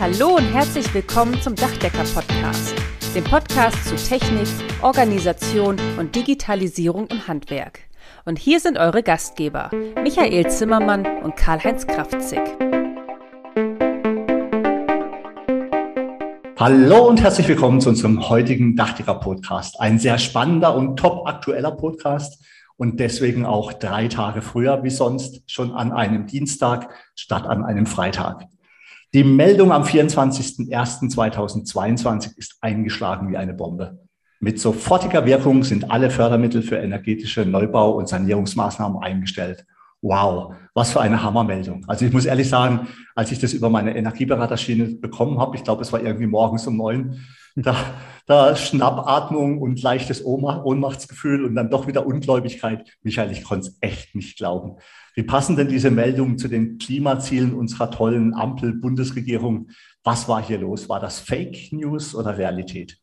Hallo und herzlich willkommen zum Dachdecker-Podcast, dem Podcast zu Technik, Organisation und Digitalisierung im Handwerk. Und hier sind eure Gastgeber, Michael Zimmermann und Karl-Heinz Kraftzig. Hallo und herzlich willkommen zu unserem heutigen Dachdecker-Podcast. Ein sehr spannender und top aktueller Podcast und deswegen auch drei Tage früher wie sonst schon an einem Dienstag statt an einem Freitag. Die Meldung am 24.01.2022 ist eingeschlagen wie eine Bombe. Mit sofortiger Wirkung sind alle Fördermittel für energetische Neubau- und Sanierungsmaßnahmen eingestellt. Wow, was für eine Hammermeldung. Also ich muss ehrlich sagen, als ich das über meine Energieberaterschiene bekommen habe, ich glaube, es war irgendwie morgens um neun, da, da Schnappatmung und leichtes Ohnmachtsgefühl und dann doch wieder Ungläubigkeit. Michael, ich konnte es echt nicht glauben. Wie passen denn diese Meldungen zu den Klimazielen unserer tollen Ampel-Bundesregierung? Was war hier los? War das Fake News oder Realität?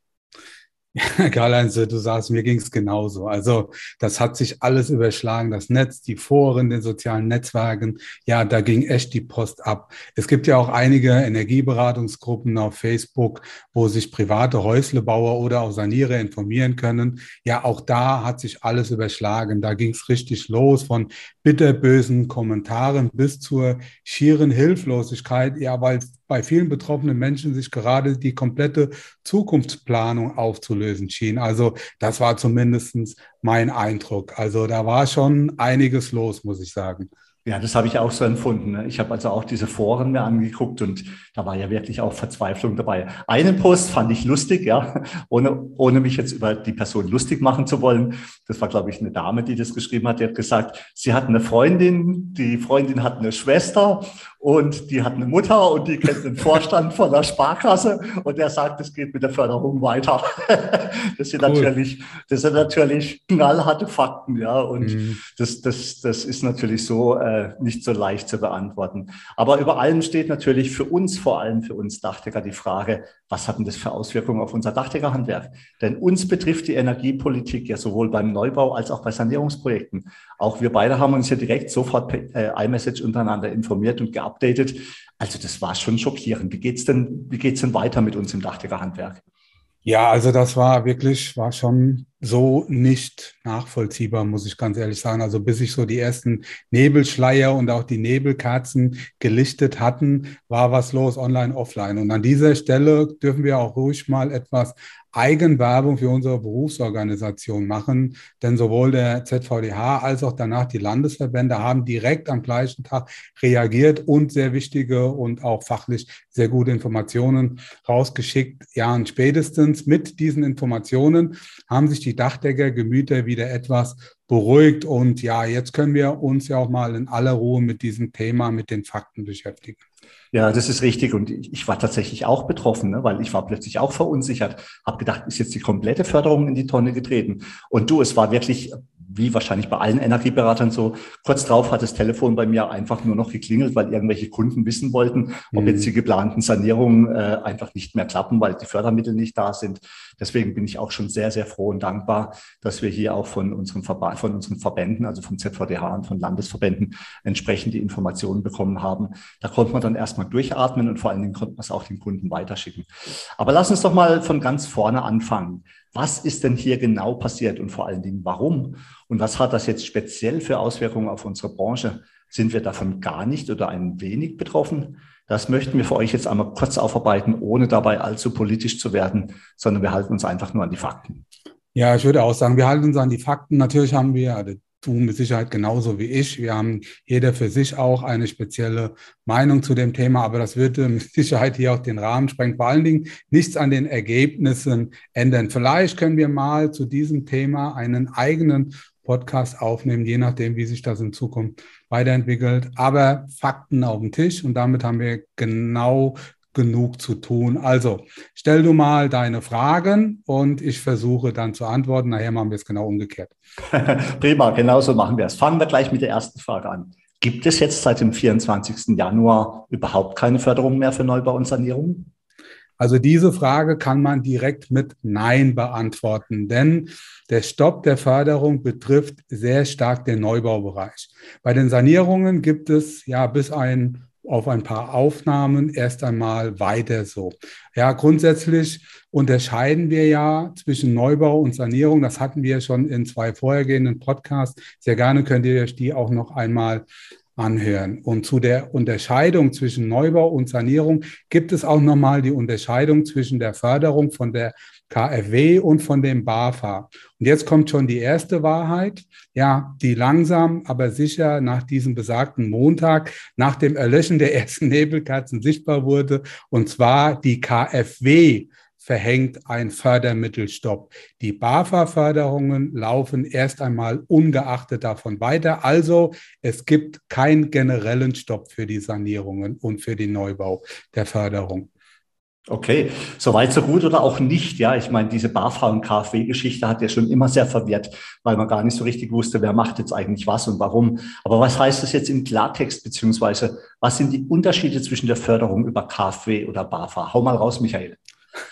Karl-Heinz, du sagst, mir ging es genauso. Also das hat sich alles überschlagen, das Netz, die Foren, den sozialen Netzwerken. Ja, da ging echt die Post ab. Es gibt ja auch einige Energieberatungsgruppen auf Facebook, wo sich private Häuslebauer oder auch Sanierer informieren können. Ja, auch da hat sich alles überschlagen. Da ging es richtig los von bitterbösen Kommentaren bis zur schieren Hilflosigkeit. Ja, weil bei vielen betroffenen Menschen sich gerade die komplette Zukunftsplanung aufzulösen schien. Also das war zumindest mein Eindruck. Also da war schon einiges los, muss ich sagen. Ja, das habe ich auch so empfunden. Ne? Ich habe also auch diese Foren mir angeguckt und da war ja wirklich auch Verzweiflung dabei. Einen Post fand ich lustig, ja, ohne, ohne mich jetzt über die Person lustig machen zu wollen. Das war, glaube ich, eine Dame, die das geschrieben hat. Die hat gesagt, sie hat eine Freundin, die Freundin hat eine Schwester und die hat eine Mutter und die kennt den Vorstand von der Sparkasse und der sagt, es geht mit der Förderung weiter. Das sind cool. natürlich, das sind natürlich knallharte Fakten, ja, und mhm. das, das, das ist natürlich so äh, nicht so leicht zu beantworten. Aber über allem steht natürlich für uns, vor allem für uns Dachdecker, die Frage, was hat denn das für Auswirkungen auf unser Dachdeckerhandwerk? Denn uns betrifft die Energiepolitik ja sowohl beim Neubau als auch bei Sanierungsprojekten. Auch wir beide haben uns ja direkt sofort per äh, iMessage untereinander informiert und geupdatet. Also das war schon schockierend. Wie geht's denn, denn weiter mit uns im Dachdeckerhandwerk? Ja, also das war wirklich, war schon so nicht nachvollziehbar, muss ich ganz ehrlich sagen. Also bis sich so die ersten Nebelschleier und auch die Nebelkerzen gelichtet hatten, war was los online, offline. Und an dieser Stelle dürfen wir auch ruhig mal etwas Eigenwerbung für unsere Berufsorganisation machen, denn sowohl der ZVDH als auch danach die Landesverbände haben direkt am gleichen Tag reagiert und sehr wichtige und auch fachlich sehr gute Informationen rausgeschickt. Ja, und spätestens mit diesen Informationen haben sich die Dachdeckergemüter wieder etwas beruhigt und ja, jetzt können wir uns ja auch mal in aller Ruhe mit diesem Thema, mit den Fakten beschäftigen. Ja, das ist richtig. Und ich war tatsächlich auch betroffen, ne? weil ich war plötzlich auch verunsichert, habe gedacht, ist jetzt die komplette Förderung in die Tonne getreten. Und du, es war wirklich wie wahrscheinlich bei allen Energieberatern so, kurz drauf hat das Telefon bei mir einfach nur noch geklingelt, weil irgendwelche Kunden wissen wollten, ob mhm. jetzt die geplanten Sanierungen äh, einfach nicht mehr klappen, weil die Fördermittel nicht da sind. Deswegen bin ich auch schon sehr, sehr froh und dankbar, dass wir hier auch von unseren, Verba von unseren Verbänden, also vom ZVDH und von Landesverbänden entsprechend die Informationen bekommen haben. Da konnte man dann erstmal durchatmen und vor allen Dingen konnte man es auch den Kunden weiterschicken. Aber lass uns doch mal von ganz vorne anfangen. Was ist denn hier genau passiert und vor allen Dingen warum? Und was hat das jetzt speziell für Auswirkungen auf unsere Branche? Sind wir davon gar nicht oder ein wenig betroffen? Das möchten wir für euch jetzt einmal kurz aufarbeiten, ohne dabei allzu politisch zu werden, sondern wir halten uns einfach nur an die Fakten. Ja, ich würde auch sagen, wir halten uns an die Fakten. Natürlich haben wir, du mit Sicherheit genauso wie ich. Wir haben jeder für sich auch eine spezielle Meinung zu dem Thema, aber das würde mit Sicherheit hier auch den Rahmen sprengen. Vor allen Dingen nichts an den Ergebnissen ändern. Vielleicht können wir mal zu diesem Thema einen eigenen Podcast aufnehmen, je nachdem, wie sich das in Zukunft weiterentwickelt. Aber Fakten auf dem Tisch und damit haben wir genau genug zu tun. Also stell du mal deine Fragen und ich versuche dann zu antworten. Nachher machen wir es genau umgekehrt. Prima, genauso machen wir es. Fangen wir gleich mit der ersten Frage an. Gibt es jetzt seit dem 24. Januar überhaupt keine Förderung mehr für Neubau und Sanierung? Also diese Frage kann man direkt mit Nein beantworten, denn der Stopp der Förderung betrifft sehr stark den Neubaubereich. Bei den Sanierungen gibt es ja bis ein auf ein paar Aufnahmen erst einmal weiter so. Ja, grundsätzlich unterscheiden wir ja zwischen Neubau und Sanierung. Das hatten wir schon in zwei vorhergehenden Podcasts. Sehr gerne könnt ihr euch die auch noch einmal anhören. Und zu der Unterscheidung zwischen Neubau und Sanierung gibt es auch nochmal die Unterscheidung zwischen der Förderung von der KfW und von dem BAFA. Und jetzt kommt schon die erste Wahrheit, ja, die langsam, aber sicher nach diesem besagten Montag, nach dem Erlöschen der ersten Nebelkerzen sichtbar wurde, und zwar die KfW verhängt ein Fördermittelstopp. Die BAFA-Förderungen laufen erst einmal ungeachtet davon weiter. Also es gibt keinen generellen Stopp für die Sanierungen und für den Neubau der Förderung. Okay, soweit so gut oder auch nicht. Ja, ich meine, diese BAFA und KfW-Geschichte hat ja schon immer sehr verwirrt, weil man gar nicht so richtig wusste, wer macht jetzt eigentlich was und warum. Aber was heißt das jetzt im Klartext, beziehungsweise was sind die Unterschiede zwischen der Förderung über KfW oder BAFA? Hau mal raus, Michael.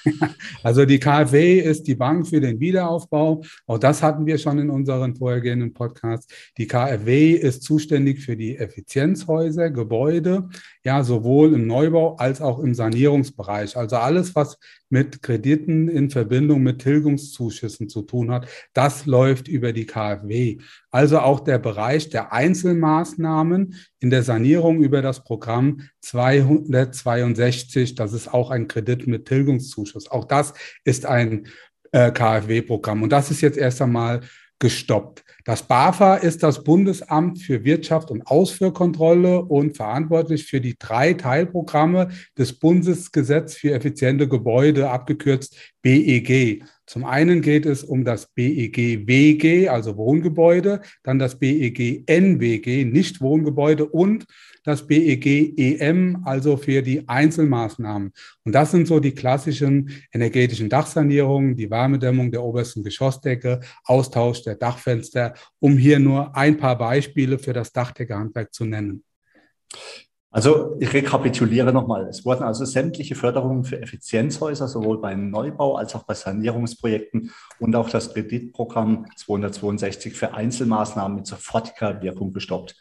Also die KfW ist die Bank für den Wiederaufbau. Auch das hatten wir schon in unseren vorhergehenden Podcasts. Die KfW ist zuständig für die Effizienzhäuser, Gebäude, ja, sowohl im Neubau als auch im Sanierungsbereich. Also alles, was mit Krediten in Verbindung mit Tilgungszuschüssen zu tun hat, das läuft über die KfW. Also auch der Bereich der Einzelmaßnahmen in der Sanierung über das Programm 262, das ist auch ein Kredit mit Tilgungszuschuss. Auch das ist ein äh, KfW-Programm. Und das ist jetzt erst einmal gestoppt. Das BAFA ist das Bundesamt für Wirtschaft und Ausfuhrkontrolle und verantwortlich für die drei Teilprogramme des Bundesgesetz für effiziente Gebäude, abgekürzt BEG. Zum einen geht es um das BEG WG, also Wohngebäude, dann das BEG NWG, nicht Wohngebäude und das BEG EM, also für die Einzelmaßnahmen. Und das sind so die klassischen energetischen Dachsanierungen, die Wärmedämmung der obersten Geschossdecke, Austausch der Dachfenster, um hier nur ein paar Beispiele für das Dachdeckerhandwerk zu nennen. Also ich rekapituliere nochmal. Es wurden also sämtliche Förderungen für Effizienzhäuser sowohl beim Neubau als auch bei Sanierungsprojekten und auch das Kreditprogramm 262 für Einzelmaßnahmen mit sofortiger Wirkung gestoppt.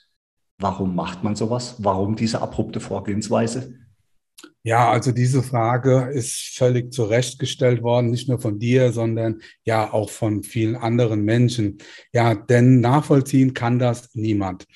Warum macht man sowas? Warum diese abrupte Vorgehensweise? Ja, also diese Frage ist völlig zurechtgestellt worden, nicht nur von dir, sondern ja auch von vielen anderen Menschen. Ja, denn nachvollziehen kann das niemand.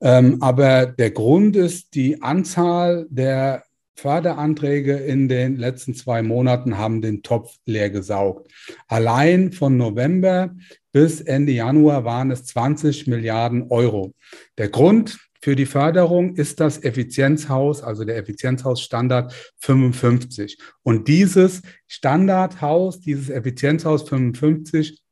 Ähm, aber der Grund ist, die Anzahl der Förderanträge in den letzten zwei Monaten haben den Topf leer gesaugt. Allein von November bis Ende Januar waren es 20 Milliarden Euro. Der Grund, für die Förderung ist das Effizienzhaus, also der Effizienzhausstandard 55. Und dieses Standardhaus, dieses Effizienzhaus 55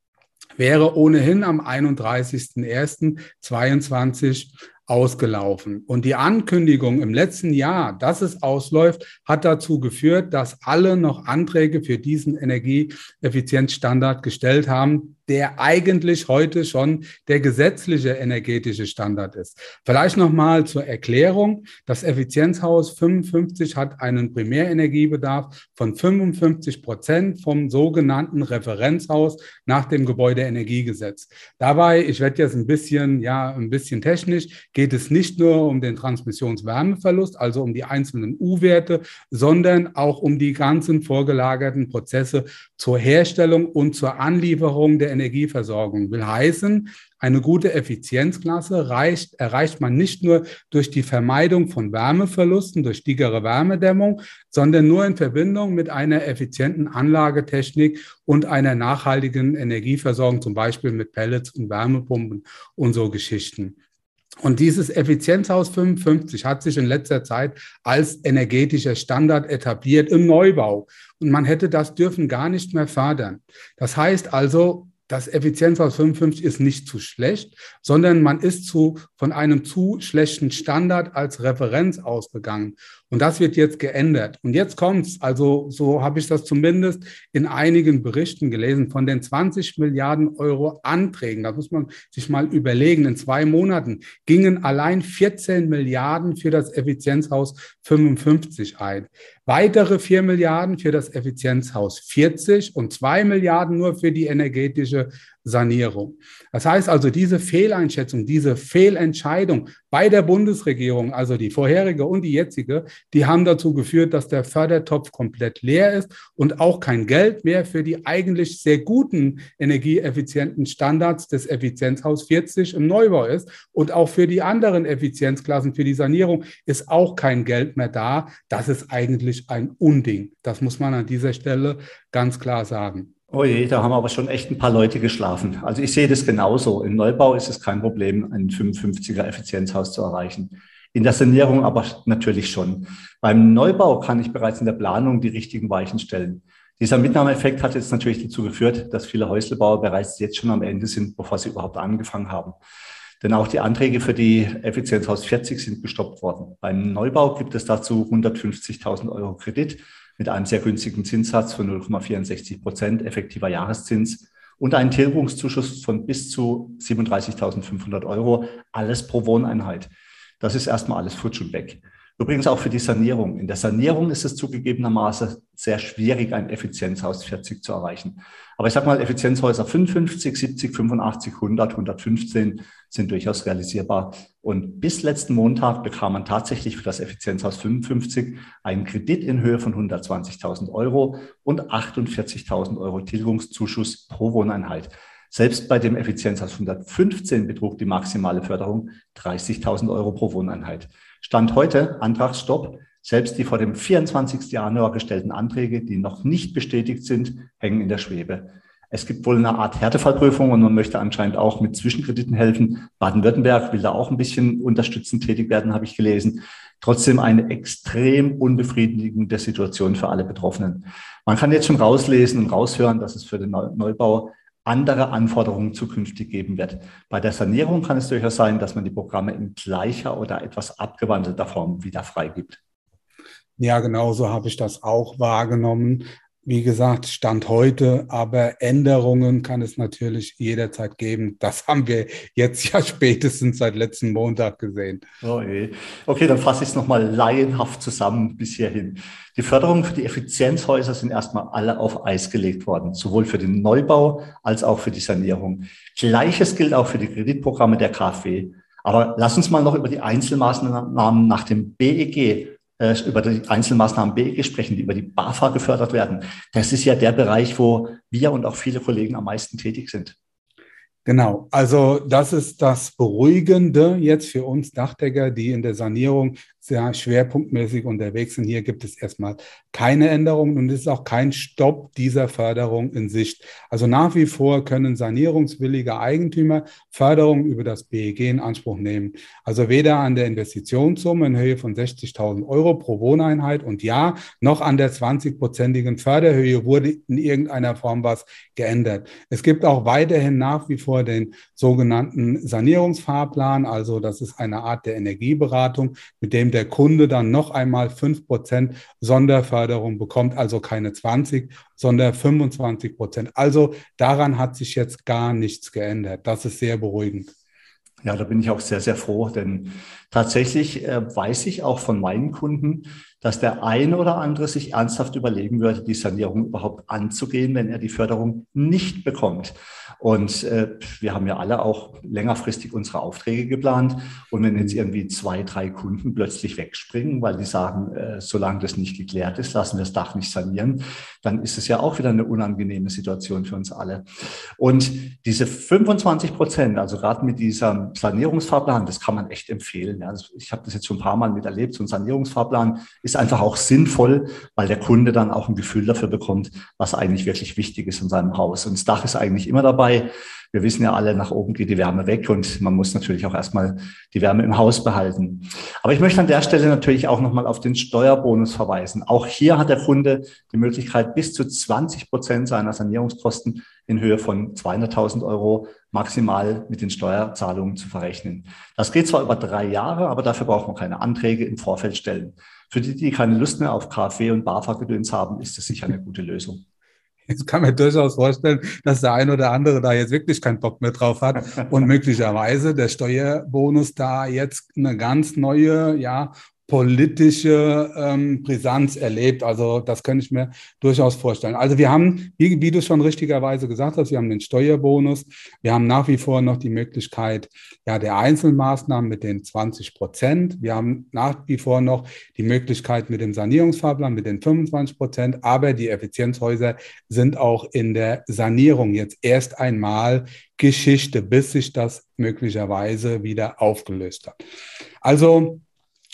wäre ohnehin am 31.01.22 ausgelaufen. Und die Ankündigung im letzten Jahr, dass es ausläuft, hat dazu geführt, dass alle noch Anträge für diesen Energieeffizienzstandard gestellt haben, der eigentlich heute schon der gesetzliche energetische Standard ist. Vielleicht nochmal zur Erklärung. Das Effizienzhaus 55 hat einen Primärenergiebedarf von 55 Prozent vom sogenannten Referenzhaus nach dem Gebäudeenergiegesetz. Dabei, ich werde jetzt ein bisschen, ja, ein bisschen technisch, geht es nicht nur um den Transmissionswärmeverlust, also um die einzelnen U-Werte, sondern auch um die ganzen vorgelagerten Prozesse zur Herstellung und zur Anlieferung der Energieversorgung. Will heißen, eine gute Effizienzklasse reicht, erreicht man nicht nur durch die Vermeidung von Wärmeverlusten, durch dickere Wärmedämmung, sondern nur in Verbindung mit einer effizienten Anlagetechnik und einer nachhaltigen Energieversorgung, zum Beispiel mit Pellets und Wärmepumpen und so Geschichten. Und dieses Effizienzhaus 55 hat sich in letzter Zeit als energetischer Standard etabliert im Neubau. Und man hätte das dürfen gar nicht mehr fördern. Das heißt also, das Effizienzhaus 55 ist nicht zu schlecht, sondern man ist zu, von einem zu schlechten Standard als Referenz ausgegangen. Und das wird jetzt geändert. Und jetzt kommt's. Also so habe ich das zumindest in einigen Berichten gelesen. Von den 20 Milliarden Euro Anträgen, da muss man sich mal überlegen, in zwei Monaten gingen allein 14 Milliarden für das Effizienzhaus 55 ein. Weitere 4 Milliarden für das Effizienzhaus 40 und 2 Milliarden nur für die energetische Sanierung. Das heißt also, diese Fehleinschätzung, diese Fehlentscheidung bei der Bundesregierung, also die vorherige und die jetzige, die haben dazu geführt, dass der Fördertopf komplett leer ist und auch kein Geld mehr für die eigentlich sehr guten energieeffizienten Standards des Effizienzhaus 40 im Neubau ist. Und auch für die anderen Effizienzklassen, für die Sanierung ist auch kein Geld mehr da. Das ist eigentlich ein Unding. Das muss man an dieser Stelle ganz klar sagen. Oh je, da haben aber schon echt ein paar Leute geschlafen. Also ich sehe das genauso. Im Neubau ist es kein Problem, ein 55er Effizienzhaus zu erreichen. In der Sanierung aber natürlich schon. Beim Neubau kann ich bereits in der Planung die richtigen Weichen stellen. Dieser Mitnahmeeffekt hat jetzt natürlich dazu geführt, dass viele Häuslebauer bereits jetzt schon am Ende sind, bevor sie überhaupt angefangen haben. Denn auch die Anträge für die Effizienzhaus 40 sind gestoppt worden. Beim Neubau gibt es dazu 150.000 Euro Kredit mit einem sehr günstigen Zinssatz von 0,64 Prozent effektiver Jahreszins und einen Tilgungszuschuss von bis zu 37.500 Euro, alles pro Wohneinheit. Das ist erstmal alles futsch und weg. Übrigens auch für die Sanierung. In der Sanierung ist es zugegebenermaßen sehr schwierig, ein Effizienzhaus 40 zu erreichen. Aber ich sage mal, Effizienzhäuser 55, 70, 85, 100, 115 sind durchaus realisierbar. Und bis letzten Montag bekam man tatsächlich für das Effizienzhaus 55 einen Kredit in Höhe von 120.000 Euro und 48.000 Euro Tilgungszuschuss pro Wohneinheit. Selbst bei dem Effizienzhaus 115 betrug die maximale Förderung 30.000 Euro pro Wohneinheit. Stand heute, Antragsstopp. Selbst die vor dem 24. Januar gestellten Anträge, die noch nicht bestätigt sind, hängen in der Schwebe. Es gibt wohl eine Art Härtefallprüfung und man möchte anscheinend auch mit Zwischenkrediten helfen. Baden-Württemberg will da auch ein bisschen unterstützend tätig werden, habe ich gelesen. Trotzdem eine extrem unbefriedigende Situation für alle Betroffenen. Man kann jetzt schon rauslesen und raushören, dass es für den Neubau andere Anforderungen zukünftig geben wird. Bei der Sanierung kann es durchaus sein, dass man die Programme in gleicher oder etwas abgewandelter Form wieder freigibt. Ja, genau so habe ich das auch wahrgenommen wie gesagt, Stand heute, aber Änderungen kann es natürlich jederzeit geben. Das haben wir jetzt ja spätestens seit letzten Montag gesehen. Okay, okay dann fasse ich es nochmal laienhaft zusammen bis hierhin. Die Förderungen für die Effizienzhäuser sind erstmal alle auf Eis gelegt worden, sowohl für den Neubau als auch für die Sanierung. Gleiches gilt auch für die Kreditprogramme der KfW. Aber lass uns mal noch über die Einzelmaßnahmen nach dem BEG äh, über die Einzelmaßnahmen BEG sprechen, die über die BAFA gefördert werden. Das ist ja der Bereich, wo wir und auch viele Kollegen am meisten tätig sind. Genau, also das ist das Beruhigende jetzt für uns Dachdecker, die in der Sanierung sehr schwerpunktmäßig unterwegs sind. Hier gibt es erstmal keine Änderungen und es ist auch kein Stopp dieser Förderung in Sicht. Also nach wie vor können sanierungswillige Eigentümer Förderung über das BEG in Anspruch nehmen. Also weder an der Investitionssumme in Höhe von 60.000 Euro pro Wohneinheit und ja, noch an der 20-prozentigen Förderhöhe wurde in irgendeiner Form was geändert. Es gibt auch weiterhin nach wie vor den sogenannten Sanierungsfahrplan. Also das ist eine Art der Energieberatung, mit dem der Kunde dann noch einmal fünf Prozent Sonderförderung bekommt, also keine 20, sondern 25 Prozent. Also daran hat sich jetzt gar nichts geändert. Das ist sehr beruhigend. Ja, da bin ich auch sehr, sehr froh, denn tatsächlich äh, weiß ich auch von meinen Kunden, dass der eine oder andere sich ernsthaft überlegen würde, die Sanierung überhaupt anzugehen, wenn er die Förderung nicht bekommt. Und äh, wir haben ja alle auch längerfristig unsere Aufträge geplant. Und wenn jetzt irgendwie zwei, drei Kunden plötzlich wegspringen, weil die sagen, äh, solange das nicht geklärt ist, lassen wir das Dach nicht sanieren, dann ist es ja auch wieder eine unangenehme Situation für uns alle. Und diese 25 Prozent, also gerade mit diesem Sanierungsfahrplan, das kann man echt empfehlen. Ja. Ich habe das jetzt schon ein paar Mal miterlebt. So ein Sanierungsfahrplan ist einfach auch sinnvoll, weil der Kunde dann auch ein Gefühl dafür bekommt, was eigentlich wirklich wichtig ist in seinem Haus. Und das Dach ist eigentlich immer dabei dabei. Wir wissen ja alle, nach oben geht die Wärme weg und man muss natürlich auch erstmal die Wärme im Haus behalten. Aber ich möchte an der Stelle natürlich auch nochmal auf den Steuerbonus verweisen. Auch hier hat der Kunde die Möglichkeit, bis zu 20 Prozent seiner Sanierungskosten in Höhe von 200.000 Euro maximal mit den Steuerzahlungen zu verrechnen. Das geht zwar über drei Jahre, aber dafür braucht man keine Anträge im Vorfeld stellen. Für die, die keine Lust mehr auf KfW und BAFA-Gedöns haben, ist das sicher eine gute Lösung. Ich kann mir durchaus vorstellen, dass der ein oder andere da jetzt wirklich keinen Bock mehr drauf hat und möglicherweise der Steuerbonus da jetzt eine ganz neue, ja, politische ähm, Brisanz erlebt. Also das könnte ich mir durchaus vorstellen. Also wir haben, wie, wie du schon richtigerweise gesagt hast, wir haben den Steuerbonus. Wir haben nach wie vor noch die Möglichkeit ja, der Einzelmaßnahmen mit den 20 Prozent. Wir haben nach wie vor noch die Möglichkeit mit dem Sanierungsfahrplan mit den 25 Prozent. Aber die Effizienzhäuser sind auch in der Sanierung jetzt erst einmal Geschichte, bis sich das möglicherweise wieder aufgelöst hat. Also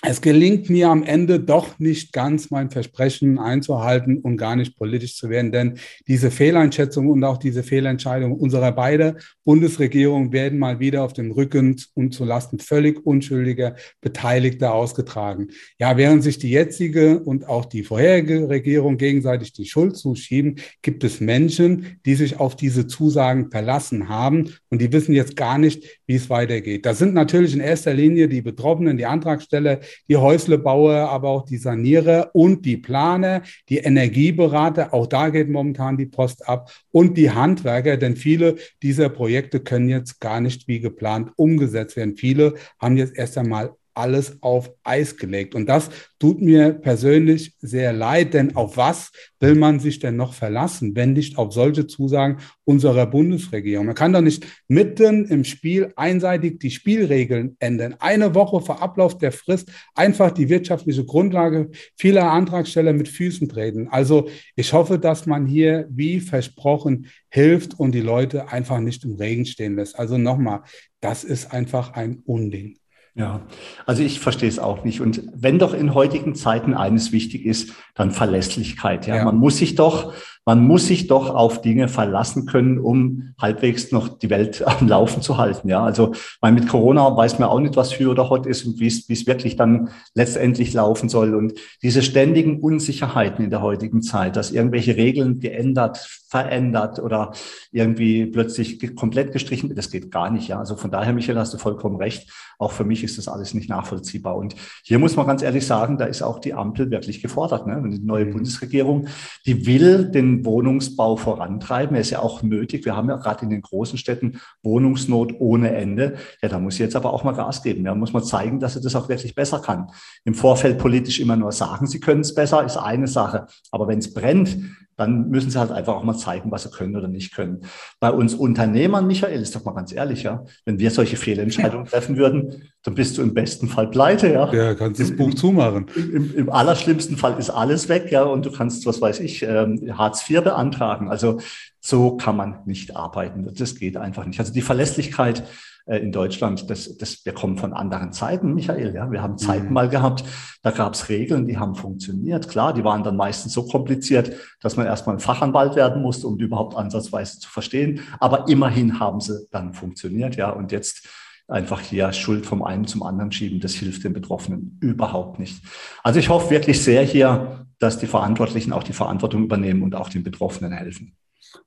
es gelingt mir am Ende doch nicht ganz, mein Versprechen einzuhalten und gar nicht politisch zu werden, denn diese Fehleinschätzung und auch diese Fehlentscheidung unserer beiden Bundesregierungen werden mal wieder auf dem Rücken und zulasten völlig unschuldiger Beteiligter ausgetragen. Ja, während sich die jetzige und auch die vorherige Regierung gegenseitig die Schuld zuschieben, gibt es Menschen, die sich auf diese Zusagen verlassen haben und die wissen jetzt gar nicht, wie es weitergeht. Das sind natürlich in erster Linie die Betroffenen, die Antragsteller, die Häuslebauer, aber auch die Sanierer und die Planer, die Energieberater. Auch da geht momentan die Post ab und die Handwerker, denn viele dieser Projekte können jetzt gar nicht wie geplant umgesetzt werden. Viele haben jetzt erst einmal alles auf Eis gelegt. Und das tut mir persönlich sehr leid, denn auf was will man sich denn noch verlassen, wenn nicht auf solche Zusagen unserer Bundesregierung? Man kann doch nicht mitten im Spiel einseitig die Spielregeln ändern. Eine Woche vor Ablauf der Frist einfach die wirtschaftliche Grundlage vieler Antragsteller mit Füßen treten. Also ich hoffe, dass man hier wie versprochen hilft und die Leute einfach nicht im Regen stehen lässt. Also nochmal, das ist einfach ein Unding. Ja, also ich verstehe es auch nicht. Und wenn doch in heutigen Zeiten eines wichtig ist, dann Verlässlichkeit. Ja, ja. man muss sich doch man muss sich doch auf Dinge verlassen können, um halbwegs noch die Welt am Laufen zu halten. Ja, also weil mit Corona weiß man auch nicht, was für oder hot ist und wie es, wirklich dann letztendlich laufen soll. Und diese ständigen Unsicherheiten in der heutigen Zeit, dass irgendwelche Regeln geändert, verändert oder irgendwie plötzlich komplett gestrichen, das geht gar nicht. Ja, also von daher, Michael, hast du vollkommen recht. Auch für mich ist das alles nicht nachvollziehbar. Und hier muss man ganz ehrlich sagen, da ist auch die Ampel wirklich gefordert. Ne? Die neue mhm. Bundesregierung, die will den Wohnungsbau vorantreiben. Er ist ja auch nötig. Wir haben ja gerade in den großen Städten Wohnungsnot ohne Ende. Ja, da muss sie jetzt aber auch mal Gas geben. Da muss man zeigen, dass sie das auch wirklich besser kann. Im Vorfeld politisch immer nur sagen, sie können es besser, ist eine Sache. Aber wenn es brennt, dann müssen sie halt einfach auch mal zeigen, was sie können oder nicht können. Bei uns Unternehmern, Michael, ist doch mal ganz ehrlich, ja, wenn wir solche Fehlentscheidungen treffen würden, dann bist du im besten Fall pleite, ja. Ja, kannst das Buch zumachen. Im, Im, allerschlimmsten Fall ist alles weg, ja, und du kannst, was weiß ich, ähm, Hartz IV beantragen. Also so kann man nicht arbeiten. Das geht einfach nicht. Also die Verlässlichkeit äh, in Deutschland, das, das, wir kommen von anderen Zeiten, Michael. Ja, wir haben Zeiten mhm. mal gehabt, da gab es Regeln, die haben funktioniert. Klar, die waren dann meistens so kompliziert, dass man erstmal ein Fachanwalt werden musste, um die überhaupt ansatzweise zu verstehen. Aber immerhin haben sie dann funktioniert. Ja, und jetzt einfach hier Schuld vom einen zum anderen schieben, das hilft den Betroffenen überhaupt nicht. Also ich hoffe wirklich sehr hier, dass die Verantwortlichen auch die Verantwortung übernehmen und auch den Betroffenen helfen.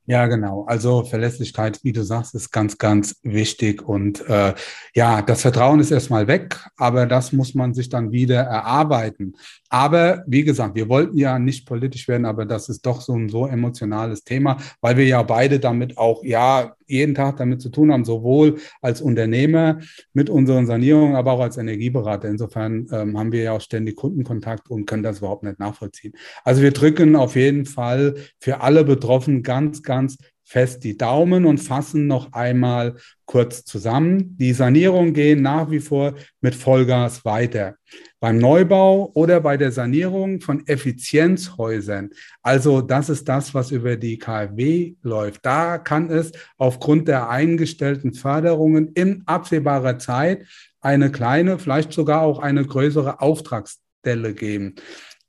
Ja, genau. Also Verlässlichkeit, wie du sagst, ist ganz, ganz wichtig. Und äh, ja, das Vertrauen ist erstmal weg, aber das muss man sich dann wieder erarbeiten. Aber wie gesagt, wir wollten ja nicht politisch werden, aber das ist doch so ein so emotionales Thema, weil wir ja beide damit auch, ja, jeden Tag damit zu tun haben, sowohl als Unternehmer mit unseren Sanierungen, aber auch als Energieberater. Insofern ähm, haben wir ja auch ständig Kundenkontakt und können das überhaupt nicht nachvollziehen. Also wir drücken auf jeden Fall für alle Betroffenen ganz, ganz fest die Daumen und fassen noch einmal kurz zusammen. Die Sanierungen gehen nach wie vor mit Vollgas weiter. Beim Neubau oder bei der Sanierung von Effizienzhäusern, also das ist das, was über die KfW läuft. Da kann es aufgrund der eingestellten Förderungen in absehbarer Zeit eine kleine, vielleicht sogar auch eine größere Auftragsstelle geben.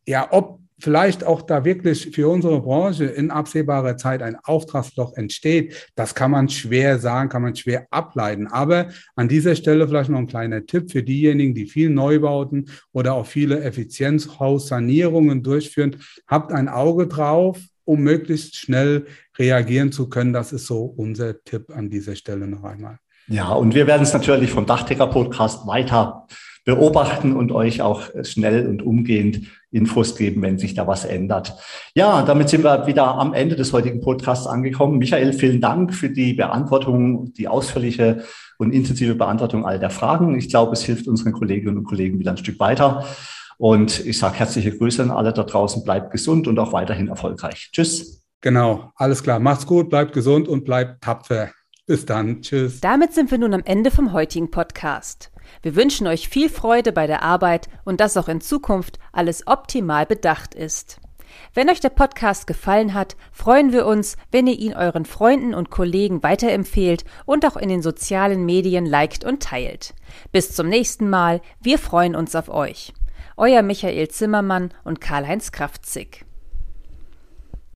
Ja, ob vielleicht auch da wirklich für unsere Branche in absehbarer Zeit ein Auftragsloch entsteht, das kann man schwer sagen, kann man schwer ableiten. Aber an dieser Stelle vielleicht noch ein kleiner Tipp für diejenigen, die viel Neubauten oder auch viele Effizienzhaussanierungen durchführen. Habt ein Auge drauf, um möglichst schnell reagieren zu können. Das ist so unser Tipp an dieser Stelle noch einmal. Ja, und wir werden es natürlich vom Dachdecker-Podcast weiter beobachten und euch auch schnell und umgehend Infos geben, wenn sich da was ändert. Ja, damit sind wir wieder am Ende des heutigen Podcasts angekommen. Michael, vielen Dank für die Beantwortung, die ausführliche und intensive Beantwortung all der Fragen. Ich glaube, es hilft unseren Kolleginnen und Kollegen wieder ein Stück weiter. Und ich sage herzliche Grüße an alle da draußen. Bleibt gesund und auch weiterhin erfolgreich. Tschüss. Genau, alles klar. Macht's gut, bleibt gesund und bleibt tapfer. Bis dann. Tschüss. Damit sind wir nun am Ende vom heutigen Podcast. Wir wünschen euch viel Freude bei der Arbeit und dass auch in Zukunft alles optimal bedacht ist. Wenn euch der Podcast gefallen hat, freuen wir uns, wenn ihr ihn euren Freunden und Kollegen weiterempfehlt und auch in den sozialen Medien liked und teilt. Bis zum nächsten Mal, wir freuen uns auf euch. Euer Michael Zimmermann und Karl-Heinz Kraftzig.